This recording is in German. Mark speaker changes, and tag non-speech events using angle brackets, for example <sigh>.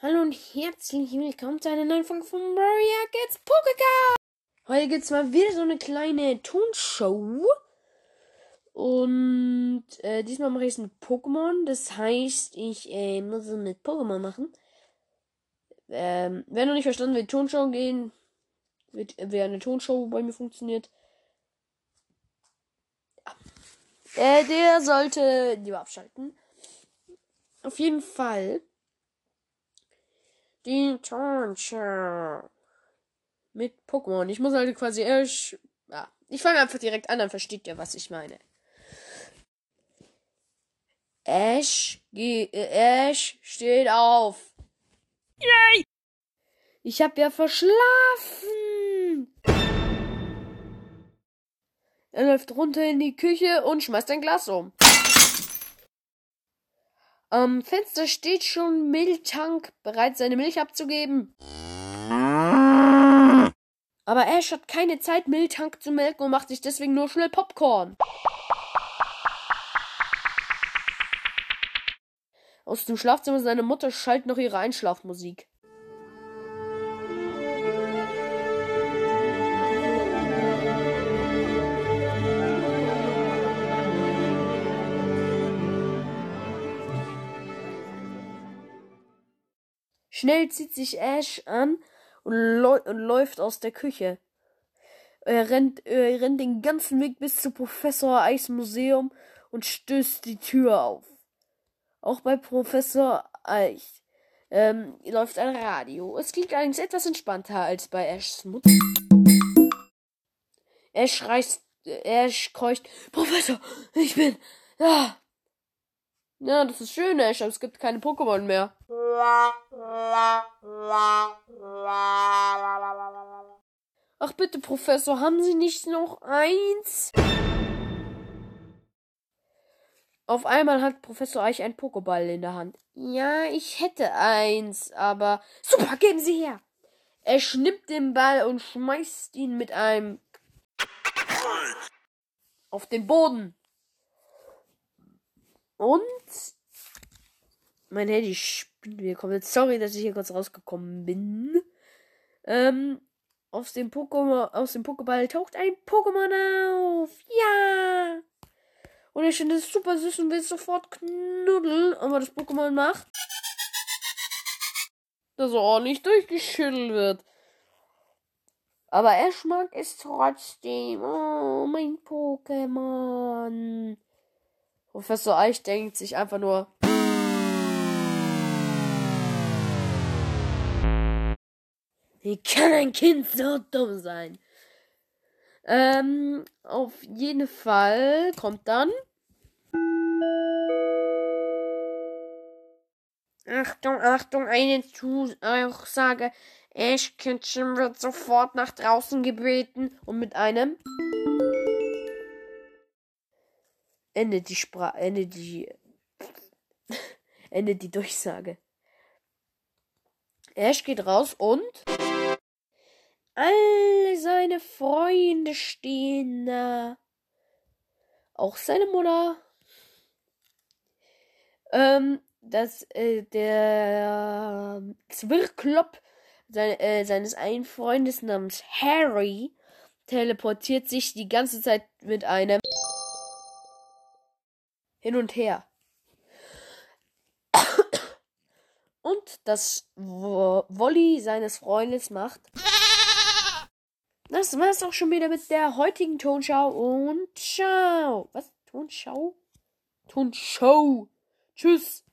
Speaker 1: Hallo und herzlich willkommen zu einer neuen Folge von Maria Gets Pokeka. Heute gibt's mal wieder so eine kleine Tonshow. Und äh, diesmal mache ich es mit Pokémon. Das heißt, ich äh, muss es mit Pokémon machen. Ähm, wer noch nicht verstanden, wie Tonshow gehen, wie, wie eine Tonshow bei mir funktioniert, äh, der sollte lieber abschalten. Auf jeden Fall die Tonshow mit Pokémon. Ich muss halt quasi erst. Ja, ich fange einfach direkt an, dann versteht ihr, was ich meine. Ash, geh, äh, Ash steht auf. Yay! Ich hab ja verschlafen. Er läuft runter in die Küche und schmeißt ein Glas um. Am Fenster steht schon Milchtank, bereit seine Milch abzugeben. Aber Ash hat keine Zeit, Milchtank zu melken und macht sich deswegen nur schnell Popcorn. Aus dem Schlafzimmer seiner Mutter schallt noch ihre Einschlafmusik. Schnell zieht sich Ash an und, und läuft aus der Küche. Er rennt, er rennt den ganzen Weg bis zu Professor Eichs Museum und stößt die Tür auf. Auch bei Professor Eich ähm, läuft ein Radio. Es klingt allerdings etwas entspannter als bei Ashs Mutter. Ash reißt, Ash keucht, Professor, ich bin da. Ja, das ist schön, Ash, aber es gibt keine Pokémon mehr. Ach bitte, Professor, haben Sie nicht noch eins? Auf einmal hat Professor Eich ein Pokéball in der Hand. Ja, ich hätte eins, aber. Super, geben Sie her! Er schnippt den Ball und schmeißt ihn mit einem auf den Boden. Und mein Handy spinnt mir komplett. Sorry, dass ich hier kurz rausgekommen bin. Ähm, aus dem Pokémon, aus dem Pokéball taucht ein Pokémon auf. Ja! Und ich finde es super süß und will sofort knuddeln. Aber das Pokémon macht, dass er ordentlich durchgeschüttelt wird. Aber er mag es trotzdem. Oh, mein Pokémon. Professor Eich denkt sich einfach nur. Wie kann ein Kind so dumm sein? Ähm, auf jeden Fall kommt dann. Achtung, Achtung, eine Zusage. Ash Kitchen wird sofort nach draußen gebeten und mit einem endet die Sprache, endet die, <laughs> endet die Durchsage. Ash geht raus und alle seine Freunde stehen da. Auch seine Mutter. Ähm, dass äh, der Zwirklopp sein, äh, seines einen Freundes namens Harry teleportiert sich die ganze Zeit mit einem hin und her. Und das Wolli seines Freundes macht. Das war's auch schon wieder mit der heutigen Tonschau und ciao. Was? Tonschau? Tonshow. Tschüss.